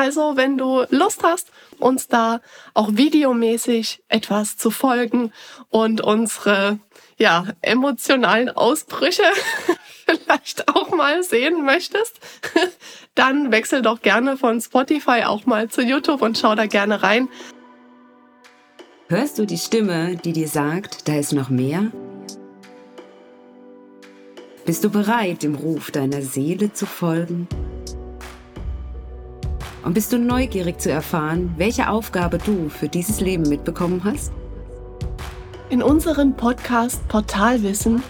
Also, wenn du Lust hast, uns da auch videomäßig etwas zu folgen und unsere ja, emotionalen Ausbrüche vielleicht auch mal sehen möchtest, dann wechsel doch gerne von Spotify auch mal zu YouTube und schau da gerne rein. Hörst du die Stimme, die dir sagt, da ist noch mehr? Bist du bereit, dem Ruf deiner Seele zu folgen? Und bist du neugierig zu erfahren, welche Aufgabe du für dieses Leben mitbekommen hast? In unserem Podcast Portalwissen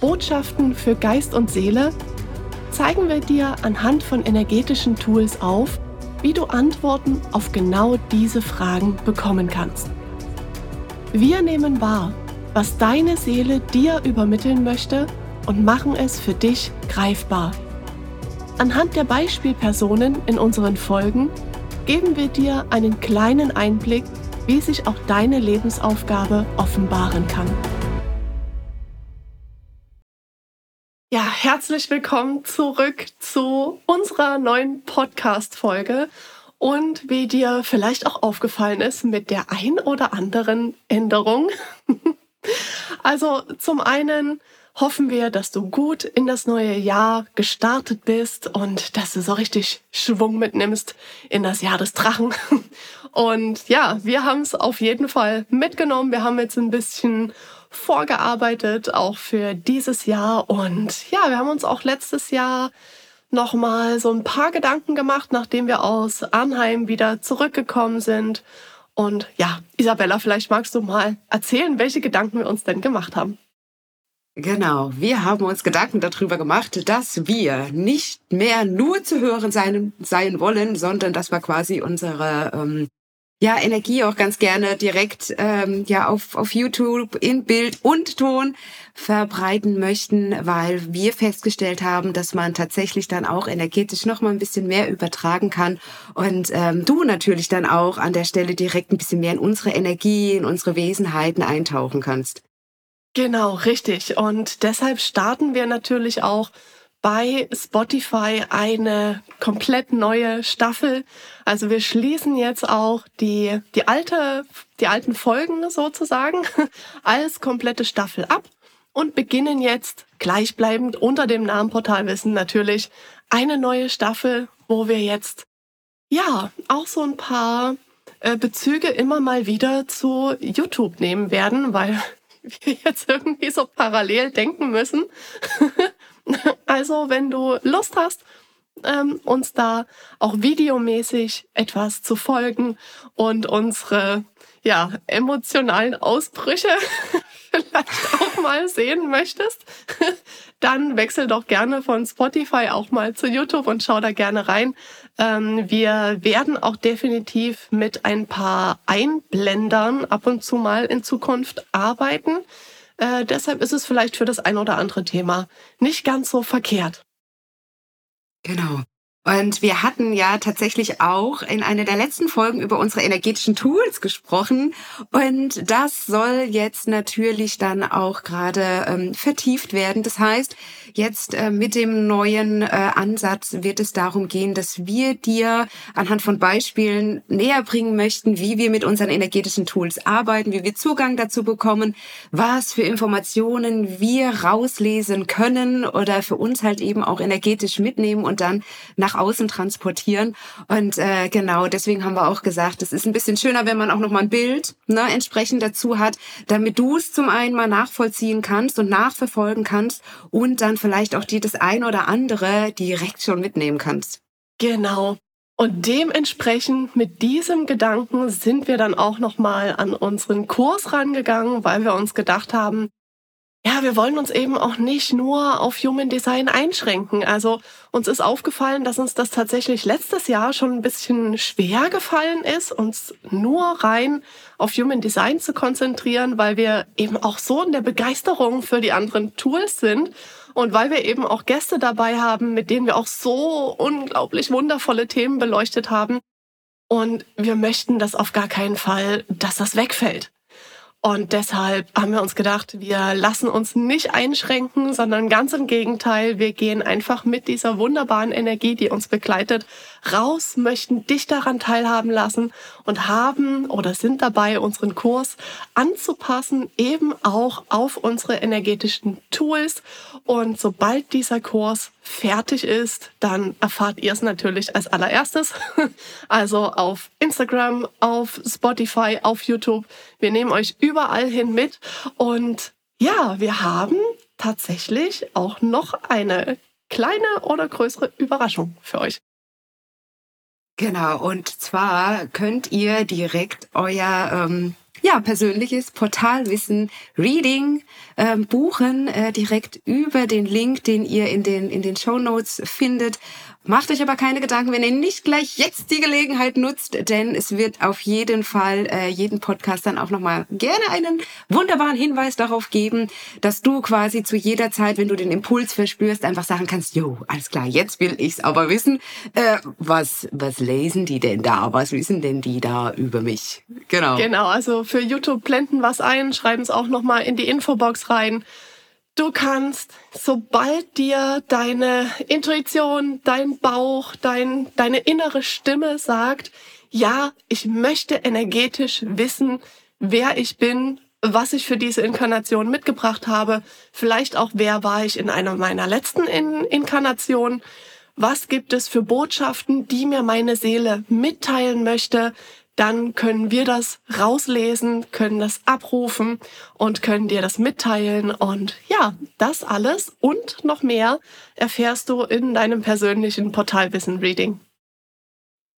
Botschaften für Geist und Seele zeigen wir dir anhand von energetischen Tools auf, wie du Antworten auf genau diese Fragen bekommen kannst. Wir nehmen wahr, was deine Seele dir übermitteln möchte und machen es für dich greifbar. Anhand der Beispielpersonen in unseren Folgen geben wir dir einen kleinen Einblick, wie sich auch deine Lebensaufgabe offenbaren kann. Ja, herzlich willkommen zurück zu unserer neuen Podcast-Folge. Und wie dir vielleicht auch aufgefallen ist, mit der ein oder anderen Änderung. also zum einen hoffen wir, dass du gut in das neue Jahr gestartet bist und dass du so richtig Schwung mitnimmst in das Jahr des Drachen. Und ja, wir haben es auf jeden Fall mitgenommen. Wir haben jetzt ein bisschen vorgearbeitet, auch für dieses Jahr. Und ja, wir haben uns auch letztes Jahr nochmal so ein paar Gedanken gemacht, nachdem wir aus Arnheim wieder zurückgekommen sind. Und ja, Isabella, vielleicht magst du mal erzählen, welche Gedanken wir uns denn gemacht haben. Genau, wir haben uns Gedanken darüber gemacht, dass wir nicht mehr nur zu hören sein, sein wollen, sondern dass wir quasi unsere ähm, ja, Energie auch ganz gerne direkt ähm, ja auf, auf YouTube in Bild und Ton verbreiten möchten, weil wir festgestellt haben, dass man tatsächlich dann auch energetisch noch mal ein bisschen mehr übertragen kann und ähm, du natürlich dann auch an der Stelle direkt ein bisschen mehr in unsere Energie, in unsere Wesenheiten eintauchen kannst. Genau, richtig. Und deshalb starten wir natürlich auch bei Spotify eine komplett neue Staffel. Also wir schließen jetzt auch die, die alte, die alten Folgen sozusagen als komplette Staffel ab und beginnen jetzt gleichbleibend unter dem Namen Portalwissen natürlich eine neue Staffel, wo wir jetzt ja auch so ein paar äh, Bezüge immer mal wieder zu YouTube nehmen werden, weil wir jetzt irgendwie so parallel denken müssen. also, wenn du Lust hast, ähm, uns da auch videomäßig etwas zu folgen und unsere ja, emotionalen Ausbrüche vielleicht auch mal sehen möchtest, dann wechsel doch gerne von Spotify auch mal zu YouTube und schau da gerne rein. Ähm, wir werden auch definitiv mit ein paar Einblendern ab und zu mal in Zukunft arbeiten. Äh, deshalb ist es vielleicht für das ein oder andere Thema nicht ganz so verkehrt. Genau. Und wir hatten ja tatsächlich auch in einer der letzten Folgen über unsere energetischen Tools gesprochen. Und das soll jetzt natürlich dann auch gerade ähm, vertieft werden. Das heißt, jetzt äh, mit dem neuen äh, Ansatz wird es darum gehen, dass wir dir anhand von Beispielen näher bringen möchten, wie wir mit unseren energetischen Tools arbeiten, wie wir Zugang dazu bekommen, was für Informationen wir rauslesen können oder für uns halt eben auch energetisch mitnehmen und dann nach außen transportieren. Und äh, genau, deswegen haben wir auch gesagt, es ist ein bisschen schöner, wenn man auch noch mal ein Bild ne, entsprechend dazu hat, damit du es zum einen mal nachvollziehen kannst und nachverfolgen kannst und dann vielleicht auch dir das ein oder andere direkt schon mitnehmen kannst. Genau. Und dementsprechend mit diesem Gedanken sind wir dann auch noch mal an unseren Kurs rangegangen, weil wir uns gedacht haben, ja, wir wollen uns eben auch nicht nur auf Human Design einschränken. Also uns ist aufgefallen, dass uns das tatsächlich letztes Jahr schon ein bisschen schwer gefallen ist, uns nur rein auf Human Design zu konzentrieren, weil wir eben auch so in der Begeisterung für die anderen Tools sind und weil wir eben auch Gäste dabei haben, mit denen wir auch so unglaublich wundervolle Themen beleuchtet haben. Und wir möchten das auf gar keinen Fall, dass das wegfällt. Und deshalb haben wir uns gedacht, wir lassen uns nicht einschränken, sondern ganz im Gegenteil, wir gehen einfach mit dieser wunderbaren Energie, die uns begleitet, raus, möchten dich daran teilhaben lassen und haben oder sind dabei, unseren Kurs anzupassen, eben auch auf unsere energetischen Tools. Und sobald dieser Kurs fertig ist, dann erfahrt ihr es natürlich als allererstes. Also auf Instagram, auf Spotify, auf YouTube. Wir nehmen euch überall hin mit. Und ja, wir haben tatsächlich auch noch eine kleine oder größere Überraschung für euch. Genau, und zwar könnt ihr direkt euer ähm, ja, persönliches Portalwissen Reading ähm, buchen, äh, direkt über den Link, den ihr in den, in den Show Notes findet. Macht euch aber keine Gedanken, wenn ihr nicht gleich jetzt die Gelegenheit nutzt, denn es wird auf jeden Fall äh, jeden Podcast dann auch nochmal gerne einen wunderbaren Hinweis darauf geben, dass du quasi zu jeder Zeit, wenn du den Impuls verspürst, einfach sagen kannst, jo, alles klar, jetzt will ich's aber wissen. Äh, was, was lesen die denn da? Was wissen denn die da über mich? Genau. Genau, also für YouTube blenden was ein, schreiben es auch nochmal in die Infobox rein. Du kannst, sobald dir deine Intuition, dein Bauch, dein, deine innere Stimme sagt, ja, ich möchte energetisch wissen, wer ich bin, was ich für diese Inkarnation mitgebracht habe, vielleicht auch, wer war ich in einer meiner letzten in Inkarnationen, was gibt es für Botschaften, die mir meine Seele mitteilen möchte, dann können wir das rauslesen, können das abrufen und können dir das mitteilen. Und ja, das alles und noch mehr erfährst du in deinem persönlichen Portalwissen Reading.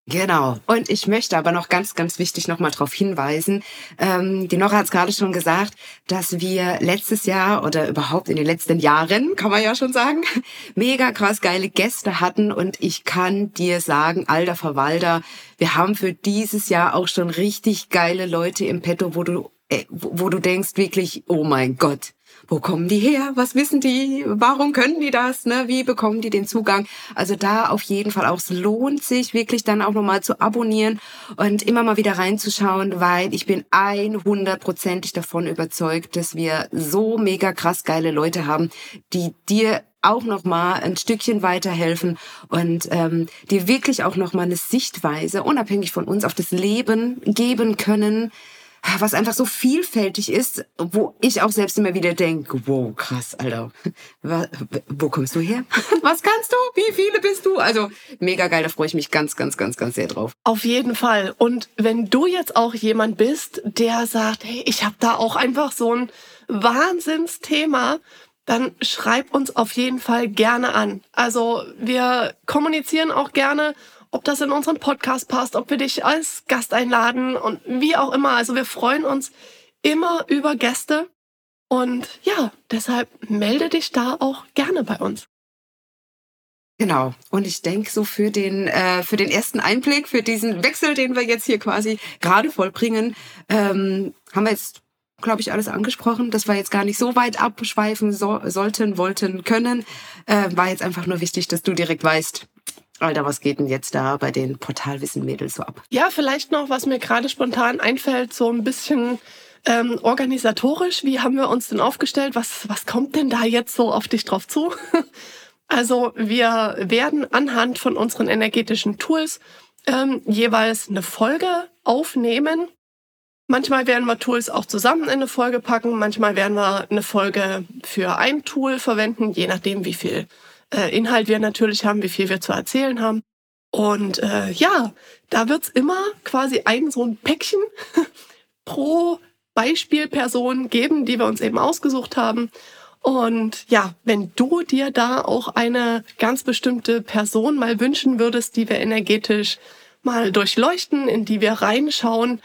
Genau. Und ich möchte aber noch ganz, ganz wichtig nochmal darauf hinweisen. Ähm, die Nora hat es gerade schon gesagt, dass wir letztes Jahr oder überhaupt in den letzten Jahren, kann man ja schon sagen, mega krass geile Gäste hatten. Und ich kann dir sagen, alter Verwalter, wir haben für dieses Jahr auch schon richtig geile Leute im Petto, wo du, äh, wo du denkst wirklich, oh mein Gott, wo kommen die her? Was wissen die? Warum können die das? Ne? Wie bekommen die den Zugang? Also da auf jeden Fall auch. Es lohnt sich wirklich dann auch nochmal zu abonnieren und immer mal wieder reinzuschauen, weil ich bin 100%ig davon überzeugt, dass wir so mega krass geile Leute haben, die dir auch noch mal ein Stückchen weiterhelfen und ähm, dir wirklich auch noch mal eine Sichtweise unabhängig von uns auf das Leben geben können, was einfach so vielfältig ist, wo ich auch selbst immer wieder denke, wow, krass, Alter, wo kommst du her? Was kannst du? Wie viele bist du? Also mega geil, da freue ich mich ganz, ganz, ganz, ganz sehr drauf. Auf jeden Fall. Und wenn du jetzt auch jemand bist, der sagt, hey, ich habe da auch einfach so ein Wahnsinnsthema, dann schreib uns auf jeden Fall gerne an. Also wir kommunizieren auch gerne ob das in unseren Podcast passt, ob wir dich als Gast einladen und wie auch immer. Also wir freuen uns immer über Gäste. Und ja, deshalb melde dich da auch gerne bei uns. Genau. Und ich denke, so für den, äh, für den ersten Einblick, für diesen Wechsel, den wir jetzt hier quasi gerade vollbringen, ähm, haben wir jetzt, glaube ich, alles angesprochen, dass wir jetzt gar nicht so weit abschweifen so, sollten, wollten, können. Äh, war jetzt einfach nur wichtig, dass du direkt weißt, Alter, was geht denn jetzt da bei den Portalwissen-Mädels so ab? Ja, vielleicht noch, was mir gerade spontan einfällt, so ein bisschen ähm, organisatorisch. Wie haben wir uns denn aufgestellt? Was, was kommt denn da jetzt so auf dich drauf zu? also wir werden anhand von unseren energetischen Tools ähm, jeweils eine Folge aufnehmen. Manchmal werden wir Tools auch zusammen in eine Folge packen, manchmal werden wir eine Folge für ein Tool verwenden, je nachdem, wie viel äh, Inhalt wir natürlich haben, wie viel wir zu erzählen haben. Und äh, ja, da wird's immer quasi ein so ein Päckchen pro Beispielperson geben, die wir uns eben ausgesucht haben. Und ja, wenn du dir da auch eine ganz bestimmte Person mal wünschen würdest, die wir energetisch mal durchleuchten, in die wir reinschauen,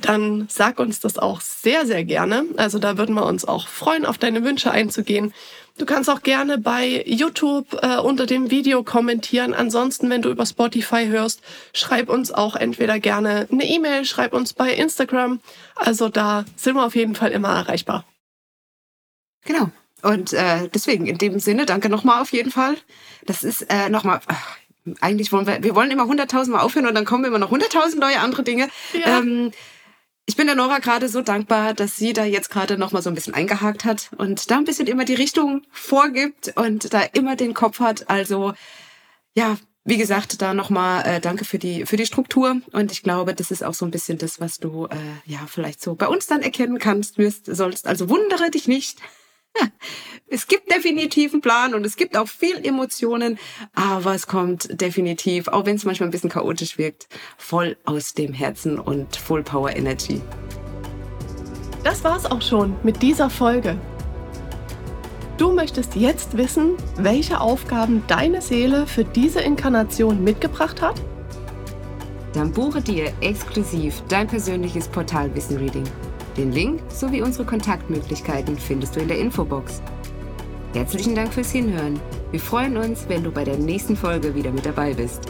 dann sag uns das auch sehr, sehr gerne. Also da würden wir uns auch freuen, auf deine Wünsche einzugehen. Du kannst auch gerne bei YouTube äh, unter dem Video kommentieren. Ansonsten, wenn du über Spotify hörst, schreib uns auch entweder gerne eine E-Mail, schreib uns bei Instagram. Also da sind wir auf jeden Fall immer erreichbar. Genau. Und äh, deswegen, in dem Sinne, danke nochmal auf jeden Fall. Das ist äh, nochmal. Eigentlich wollen wir, wir wollen immer hunderttausend Mal aufhören und dann kommen immer noch hunderttausend neue andere Dinge. Ja. Ähm, ich bin der Nora gerade so dankbar, dass sie da jetzt gerade noch mal so ein bisschen eingehakt hat und da ein bisschen immer die Richtung vorgibt und da immer den Kopf hat. Also ja, wie gesagt, da nochmal äh, danke für die für die Struktur und ich glaube, das ist auch so ein bisschen das, was du äh, ja vielleicht so bei uns dann erkennen kannst, wirst sollst. Also wundere dich nicht. Es gibt definitiv einen Plan und es gibt auch viel Emotionen, aber es kommt definitiv, auch wenn es manchmal ein bisschen chaotisch wirkt, voll aus dem Herzen und Full Power Energy. Das war's auch schon mit dieser Folge. Du möchtest jetzt wissen, welche Aufgaben deine Seele für diese Inkarnation mitgebracht hat? Dann buche dir exklusiv dein persönliches Portalwissen-Reading. Den Link sowie unsere Kontaktmöglichkeiten findest du in der Infobox. Herzlichen Dank fürs Hinhören. Wir freuen uns, wenn du bei der nächsten Folge wieder mit dabei bist.